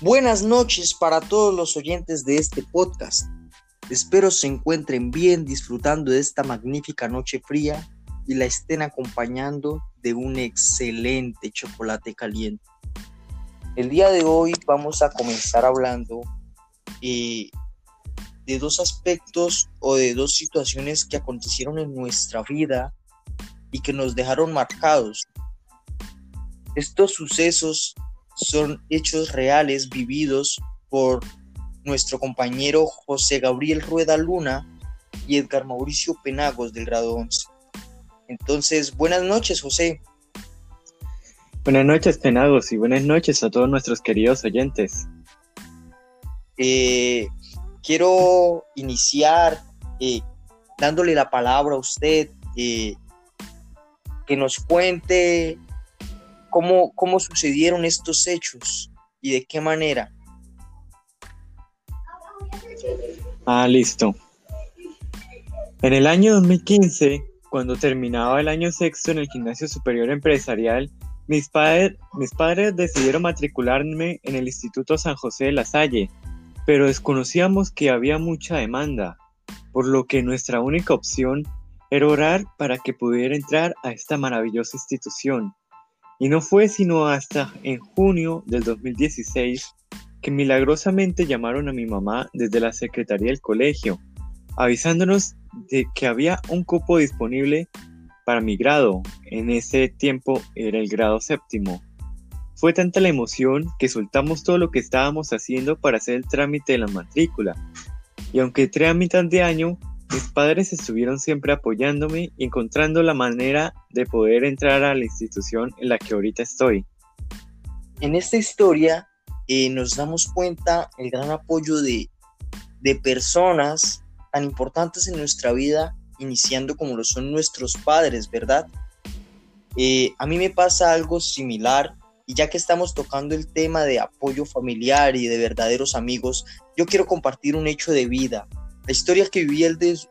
Buenas noches para todos los oyentes de este podcast. Espero se encuentren bien disfrutando de esta magnífica noche fría y la estén acompañando de un excelente chocolate caliente. El día de hoy vamos a comenzar hablando eh, de dos aspectos o de dos situaciones que acontecieron en nuestra vida y que nos dejaron marcados. Estos sucesos son hechos reales vividos por nuestro compañero José Gabriel Rueda Luna y Edgar Mauricio Penagos del grado 11. Entonces, buenas noches, José. Buenas noches, Penagos, y buenas noches a todos nuestros queridos oyentes. Eh, quiero iniciar eh, dándole la palabra a usted, eh, que nos cuente cómo, cómo sucedieron estos hechos y de qué manera. Ah, listo. En el año 2015, cuando terminaba el año sexto en el Gimnasio Superior Empresarial, mis, mis padres decidieron matricularme en el Instituto San José de la Salle, pero desconocíamos que había mucha demanda, por lo que nuestra única opción era orar para que pudiera entrar a esta maravillosa institución. Y no fue sino hasta en junio del 2016 que milagrosamente llamaron a mi mamá desde la secretaría del colegio, avisándonos de que había un cupo disponible para mi grado. En ese tiempo era el grado séptimo. Fue tanta la emoción que soltamos todo lo que estábamos haciendo para hacer el trámite de la matrícula. Y aunque entré a mitad de año, mis padres estuvieron siempre apoyándome y encontrando la manera de poder entrar a la institución en la que ahorita estoy. En esta historia eh, nos damos cuenta el gran apoyo de, de personas tan importantes en nuestra vida, iniciando como lo son nuestros padres, ¿verdad? Eh, a mí me pasa algo similar y ya que estamos tocando el tema de apoyo familiar y de verdaderos amigos, yo quiero compartir un hecho de vida, la historia que viví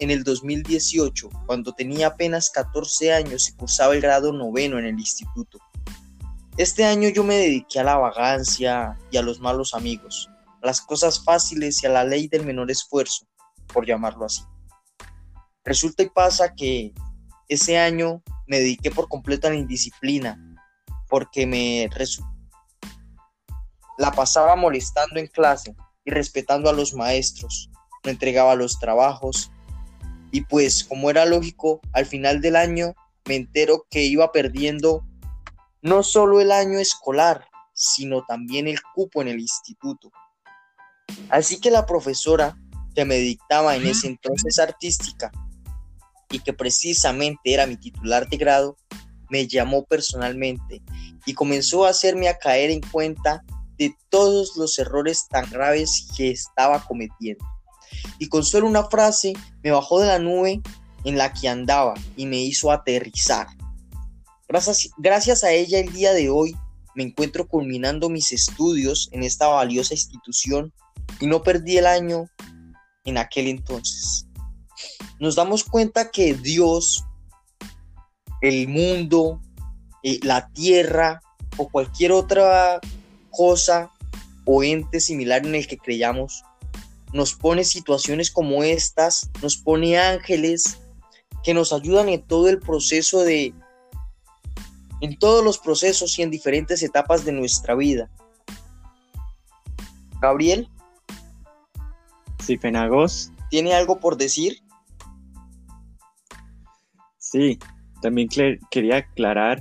en el 2018, cuando tenía apenas 14 años y cursaba el grado noveno en el instituto. Este año yo me dediqué a la vagancia y a los malos amigos, a las cosas fáciles y a la ley del menor esfuerzo, por llamarlo así. Resulta y pasa que ese año me dediqué por completo a la indisciplina, porque me la pasaba molestando en clase y respetando a los maestros, no entregaba los trabajos. Y pues, como era lógico, al final del año me entero que iba perdiendo no solo el año escolar, sino también el cupo en el instituto. Así que la profesora que me dictaba en ese entonces artística y que precisamente era mi titular de grado, me llamó personalmente y comenzó a hacerme a caer en cuenta de todos los errores tan graves que estaba cometiendo y con solo una frase me bajó de la nube en la que andaba y me hizo aterrizar. Gracias, a ella el día de hoy me encuentro culminando mis estudios en esta valiosa institución y no perdí el año en aquel entonces. Nos damos cuenta que Dios, el mundo, eh, la tierra o cualquier otra cosa o ente similar en el que creyamos nos pone situaciones como estas, nos pone ángeles que nos ayudan en todo el proceso de, en todos los procesos y en diferentes etapas de nuestra vida. Gabriel. Sí, Penagos. ¿Tiene algo por decir? Sí, también quería aclarar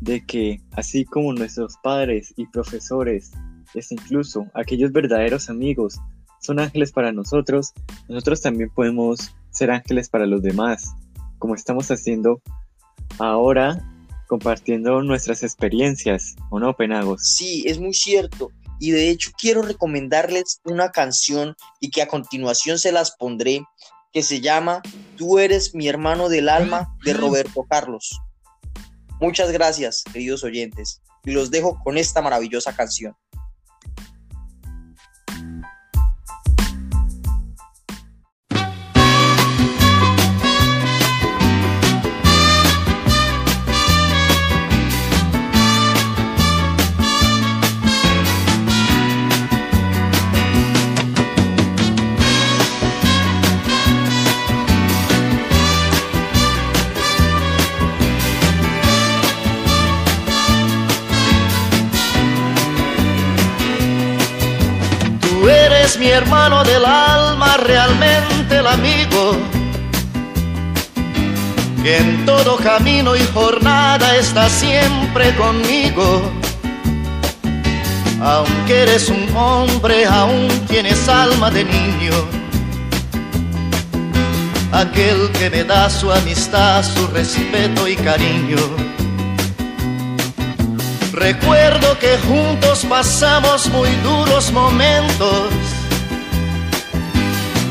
de que así como nuestros padres y profesores, es incluso aquellos verdaderos amigos, son ángeles para nosotros, nosotros también podemos ser ángeles para los demás, como estamos haciendo ahora compartiendo nuestras experiencias, ¿o no, Penagos? Sí, es muy cierto. Y de hecho quiero recomendarles una canción y que a continuación se las pondré, que se llama Tú eres mi hermano del alma de Roberto Carlos. Muchas gracias, queridos oyentes, y los dejo con esta maravillosa canción. Eres mi hermano del alma, realmente el amigo, que en todo camino y jornada está siempre conmigo. Aunque eres un hombre, aún tienes alma de niño. Aquel que me da su amistad, su respeto y cariño. Recuerdo que juntos pasamos muy duros momentos